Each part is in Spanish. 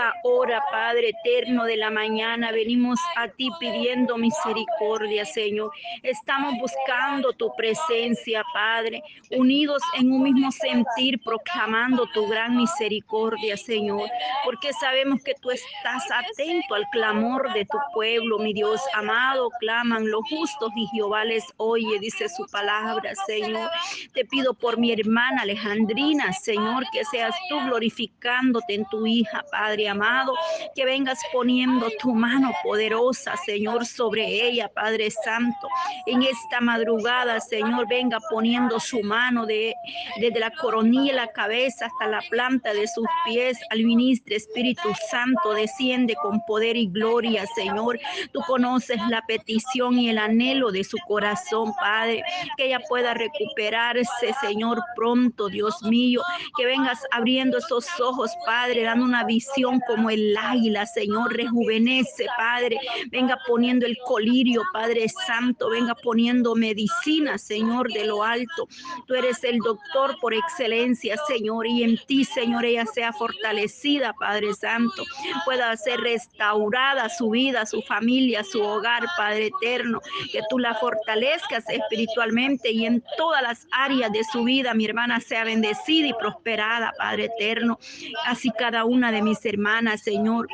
esta hora, Padre eterno de la mañana, venimos a ti pidiendo misericordia, Señor. Estamos buscando tu presencia, Padre, unidos en un mismo sentir, proclamando tu gran misericordia, Señor, porque sabemos que tú estás atento al clamor de tu pueblo, mi Dios amado. Claman los justos y Jehová les oye, dice su palabra, Señor. Te pido por mi hermana Alejandrina, Señor, que seas tú glorificándote en tu hija, Padre amado, que vengas poniendo tu mano poderosa, Señor, sobre ella, Padre Santo. En esta madrugada, Señor, venga poniendo su mano de, desde la coronilla la cabeza hasta la planta de sus pies al ministro Espíritu Santo. Desciende con poder y gloria, Señor. Tú conoces la petición y el anhelo de su corazón, Padre. Que ella pueda recuperarse, Señor, pronto, Dios mío. Que vengas abriendo esos ojos, Padre, dando una visión como el águila, Señor. Rejuvenece, Padre. Venga poniendo el colirio, Padre Santo. Venga poniendo medicina, Señor, de lo alto. Tú eres el doctor por excelencia, Señor. Y en ti, Señor, ella sea fortalecida, Padre Santo. Pueda ser restaurada su vida, su familia, su hogar, Padre eterno. Que tú la fortalezcas espiritualmente y en todas las áreas de su vida, mi hermana sea bendecida y prosperada, Padre eterno. Así cada una de mis hermanas, Señor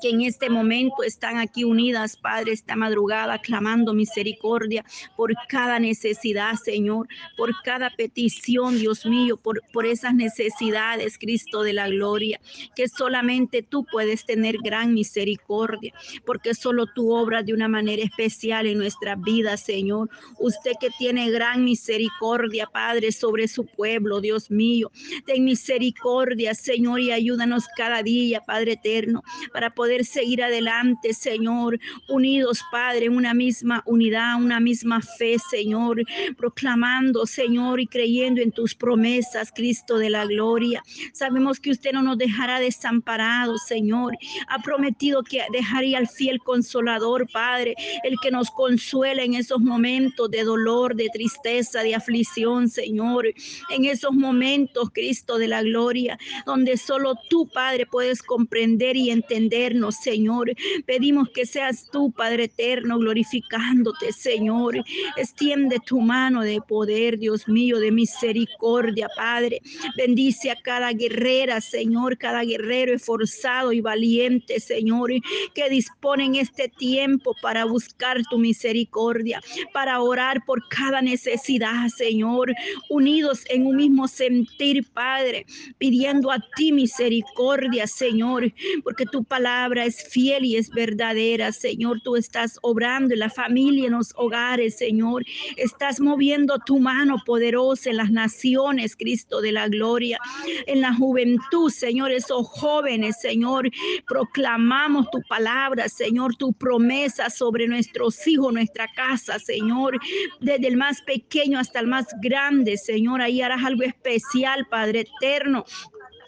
que en este momento están aquí unidas, Padre, esta madrugada, clamando misericordia por cada necesidad, Señor, por cada petición, Dios mío, por, por esas necesidades, Cristo de la gloria, que solamente tú puedes tener gran misericordia, porque solo tú obras de una manera especial en nuestra vida, Señor. Usted que tiene gran misericordia, Padre, sobre su pueblo, Dios mío, ten misericordia, Señor, y ayúdanos cada día, Padre eterno, para poder seguir adelante, Señor, unidos, Padre, una misma unidad, una misma fe, Señor, proclamando, Señor, y creyendo en tus promesas, Cristo de la gloria. Sabemos que usted no nos dejará desamparados, Señor. Ha prometido que dejaría al fiel consolador, Padre, el que nos consuela en esos momentos de dolor, de tristeza, de aflicción, Señor. En esos momentos, Cristo de la gloria, donde solo tú, Padre, puedes comprender y entender Señor. Pedimos que seas tú, Padre eterno, glorificándote, Señor. Extiende tu mano de poder, Dios mío, de misericordia, Padre. Bendice a cada guerrera, Señor, cada guerrero esforzado y valiente, Señor, que dispone en este tiempo para buscar tu misericordia, para orar por cada necesidad, Señor, unidos en un mismo sentir, Padre, pidiendo a ti misericordia, Señor, porque tu palabra es fiel y es verdadera, Señor. Tú estás obrando en la familia, en los hogares, Señor. Estás moviendo tu mano poderosa en las naciones, Cristo de la gloria. En la juventud, Señor, esos jóvenes, Señor, proclamamos tu palabra, Señor, tu promesa sobre nuestros hijos, nuestra casa, Señor. Desde el más pequeño hasta el más grande, Señor. Ahí harás algo especial, Padre eterno.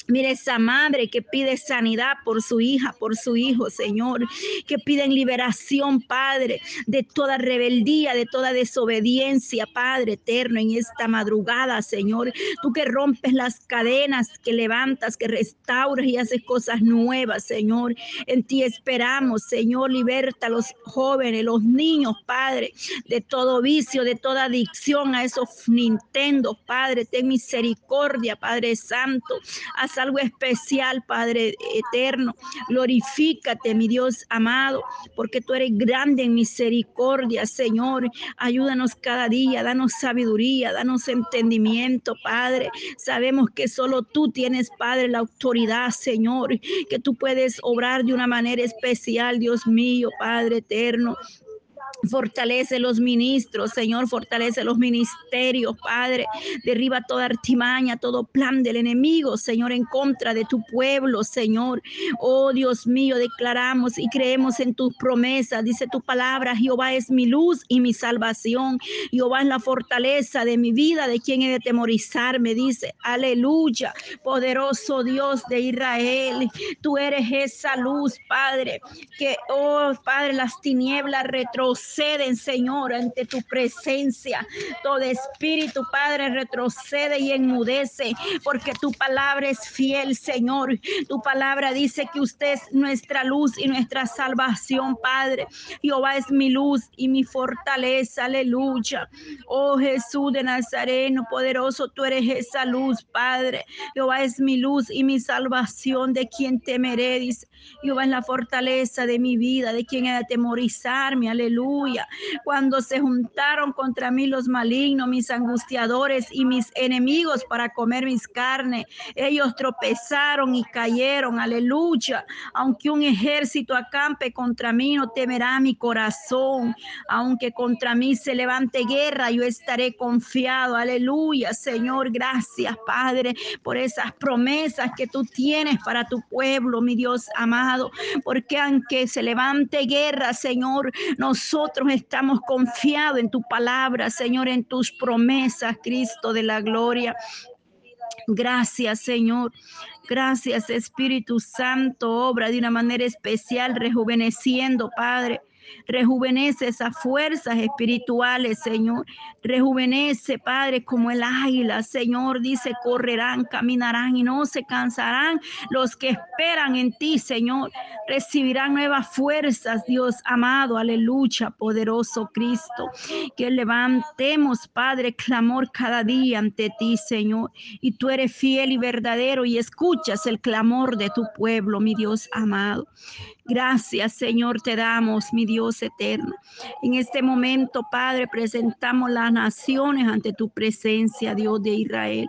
Mire esa madre que pide sanidad por su hija, por su hijo, Señor, que piden liberación, Padre, de toda rebeldía, de toda desobediencia, Padre eterno, en esta madrugada, Señor. Tú que rompes las cadenas, que levantas, que restauras y haces cosas nuevas, Señor. En ti esperamos, Señor, liberta a los jóvenes, los niños, Padre, de todo vicio, de toda adicción a esos Nintendo, Padre. Ten misericordia, Padre Santo algo especial, Padre eterno. Glorifícate, mi Dios amado, porque tú eres grande en misericordia, Señor. Ayúdanos cada día, danos sabiduría, danos entendimiento, Padre. Sabemos que solo tú tienes, Padre, la autoridad, Señor, que tú puedes obrar de una manera especial, Dios mío, Padre eterno. Fortalece los ministros, Señor, fortalece los ministerios, Padre. Derriba toda artimaña, todo plan del enemigo, Señor, en contra de tu pueblo, Señor. Oh Dios mío, declaramos y creemos en tus promesas. Dice tu palabra, Jehová es mi luz y mi salvación. Jehová es la fortaleza de mi vida, de quien he de temorizar, me dice. Aleluya, poderoso Dios de Israel. Tú eres esa luz, Padre, que, oh Padre, las tinieblas retroceden retroceden, Señor, ante tu presencia. Todo espíritu, Padre, retrocede y enmudece, porque tu palabra es fiel, Señor. Tu palabra dice que usted es nuestra luz y nuestra salvación, Padre. Jehová es mi luz y mi fortaleza, aleluya. Oh Jesús de Nazareno, poderoso, tú eres esa luz, Padre. Jehová es mi luz y mi salvación, de quien temeré, dice. Jehová es la fortaleza de mi vida, de quien he atemorizarme, aleluya. Cuando se juntaron contra mí los malignos, mis angustiadores y mis enemigos para comer mis carnes, ellos tropezaron y cayeron, aleluya. Aunque un ejército acampe contra mí, no temerá mi corazón. Aunque contra mí se levante guerra, yo estaré confiado, aleluya. Señor, gracias, Padre, por esas promesas que tú tienes para tu pueblo, mi Dios amado, porque aunque se levante guerra, Señor, nosotros estamos confiados en tu palabra, Señor, en tus promesas, Cristo de la gloria. Gracias, Señor. Gracias, Espíritu Santo, obra de una manera especial, rejuveneciendo, Padre Rejuvenece esas fuerzas espirituales, Señor. Rejuvenece, Padre, como el águila, Señor. Dice, correrán, caminarán y no se cansarán. Los que esperan en ti, Señor, recibirán nuevas fuerzas, Dios amado. Aleluya, poderoso Cristo. Que levantemos, Padre, clamor cada día ante ti, Señor. Y tú eres fiel y verdadero y escuchas el clamor de tu pueblo, mi Dios amado. Gracias, Señor, te damos, mi Dios eterno. En este momento, Padre, presentamos las naciones ante tu presencia, Dios de Israel.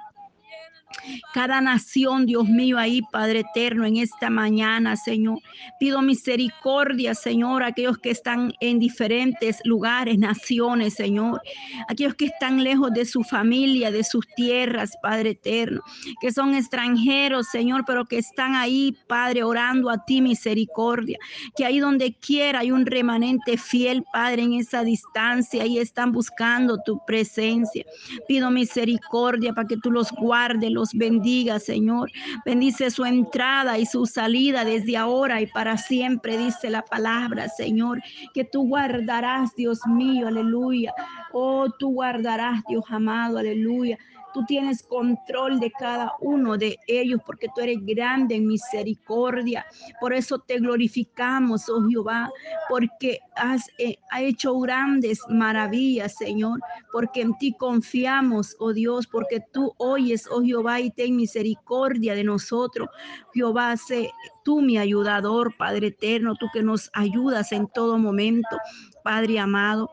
Cada nación, Dios mío, ahí, Padre eterno, en esta mañana, Señor. Pido misericordia, Señor, a aquellos que están en diferentes lugares, naciones, Señor. Aquellos que están lejos de su familia, de sus tierras, Padre eterno. Que son extranjeros, Señor, pero que están ahí, Padre, orando a ti misericordia. Que ahí donde quiera hay un remanente fiel, Padre, en esa distancia. Ahí están buscando tu presencia. Pido misericordia para que tú los guardes, los bendiga, Señor. Bendice su entrada y su salida desde ahora y para siempre, dice la palabra, Señor. Que tú guardarás, Dios mío, aleluya. Oh, tú guardarás, Dios amado, aleluya Tú tienes control de cada uno de ellos porque tú eres grande en misericordia. Por eso te glorificamos, oh Jehová, porque has eh, hecho grandes maravillas, Señor, porque en ti confiamos, oh Dios, porque tú oyes, oh Jehová, y ten misericordia de nosotros. Jehová, sé tú mi ayudador, Padre eterno, tú que nos ayudas en todo momento, Padre amado.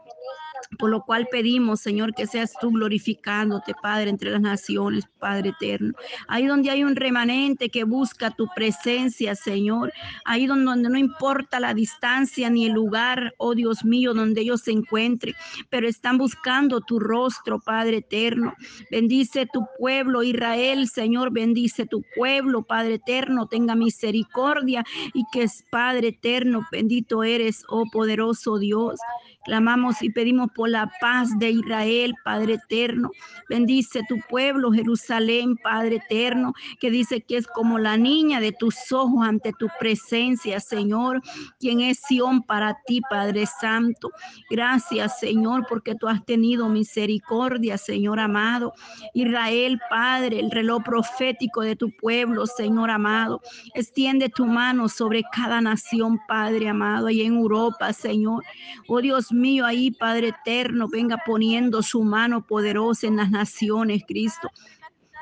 Por lo cual pedimos, Señor, que seas tú glorificándote, Padre, entre las naciones, Padre eterno. Ahí donde hay un remanente que busca tu presencia, Señor. Ahí donde, no importa la distancia ni el lugar, oh Dios mío, donde ellos se encuentren, pero están buscando tu rostro, Padre eterno. Bendice tu pueblo, Israel, Señor. Bendice tu pueblo, Padre eterno. Tenga misericordia y que es Padre eterno. Bendito eres, oh poderoso Dios. Clamamos y pedimos por la paz de Israel, Padre eterno. Bendice tu pueblo, Jerusalén, Padre eterno, que dice que es como la niña de tus ojos ante tu presencia, Señor, quien es Sión para ti, Padre Santo. Gracias, Señor, porque tú has tenido misericordia, Señor amado. Israel, Padre, el reloj profético de tu pueblo, Señor amado. Extiende tu mano sobre cada nación, Padre amado, y en Europa, Señor. Oh Dios mío, ahí, Padre eterno, venga poniendo su mano poderosa en las naciones, Cristo.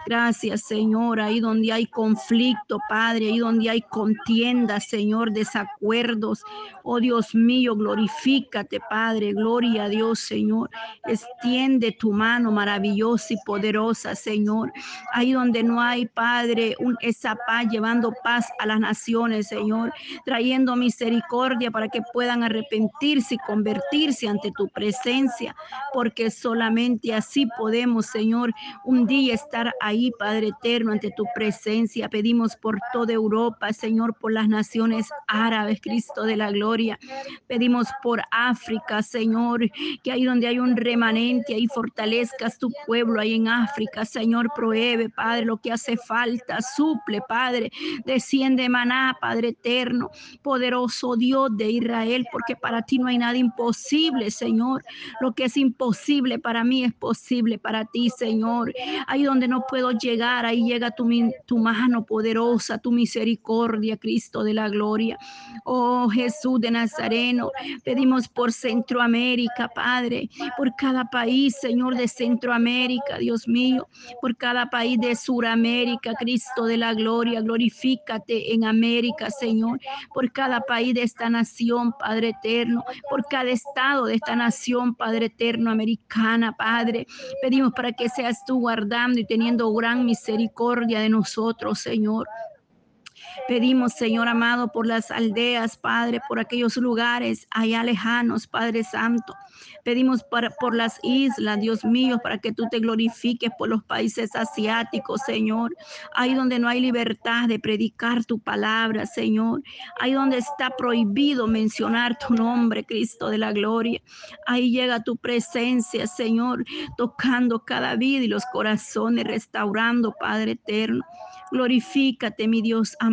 Gracias, Señor, ahí donde hay conflicto, Padre, ahí donde hay contienda, Señor, desacuerdos. Oh Dios mío, glorifícate, Padre, gloria a Dios, Señor. Extiende tu mano maravillosa y poderosa, Señor. Ahí donde no hay, Padre, un, esa paz, llevando paz a las naciones, Señor, trayendo misericordia para que puedan arrepentirse y convertirse ante tu presencia, porque solamente así podemos, Señor, un día estar ahí Padre eterno, ante tu presencia. Pedimos por toda Europa, Señor, por las naciones árabes, Cristo de la gloria. Pedimos por África, Señor, que ahí donde hay un remanente, ahí fortalezcas tu pueblo, ahí en África, Señor, prohíbe, Padre, lo que hace falta, suple, Padre, desciende maná, Padre eterno, poderoso Dios de Israel, porque para ti no hay nada imposible, Señor. Lo que es imposible para mí es posible para ti, Señor. Ahí donde no puedo llegar, ahí llega tu, tu mano poderosa, tu misericordia, Cristo de la gloria. Oh Jesús de Nazareno, pedimos por Centroamérica, Padre, por cada país, Señor de Centroamérica, Dios mío, por cada país de Suramérica, Cristo de la gloria, glorifícate en América, Señor, por cada país de esta nación, Padre eterno, por cada estado de esta nación, Padre eterno, americana, Padre. Pedimos para que seas tú guardando y teniendo gran misericordia de nosotros, Señor. Pedimos, Señor amado, por las aldeas, Padre, por aquellos lugares allá lejanos, Padre Santo. Pedimos por las islas, Dios mío, para que tú te glorifiques por los países asiáticos, Señor. Ahí donde no hay libertad de predicar tu palabra, Señor. Ahí donde está prohibido mencionar tu nombre, Cristo de la gloria. Ahí llega tu presencia, Señor, tocando cada vida y los corazones, restaurando, Padre eterno. Glorifícate, mi Dios amado.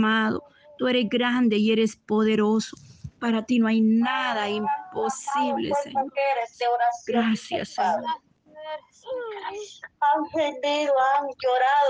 Tú eres grande y eres poderoso. Para ti no hay nada imposible, Señor. Gracias, Señor. Han vendido, han llorado.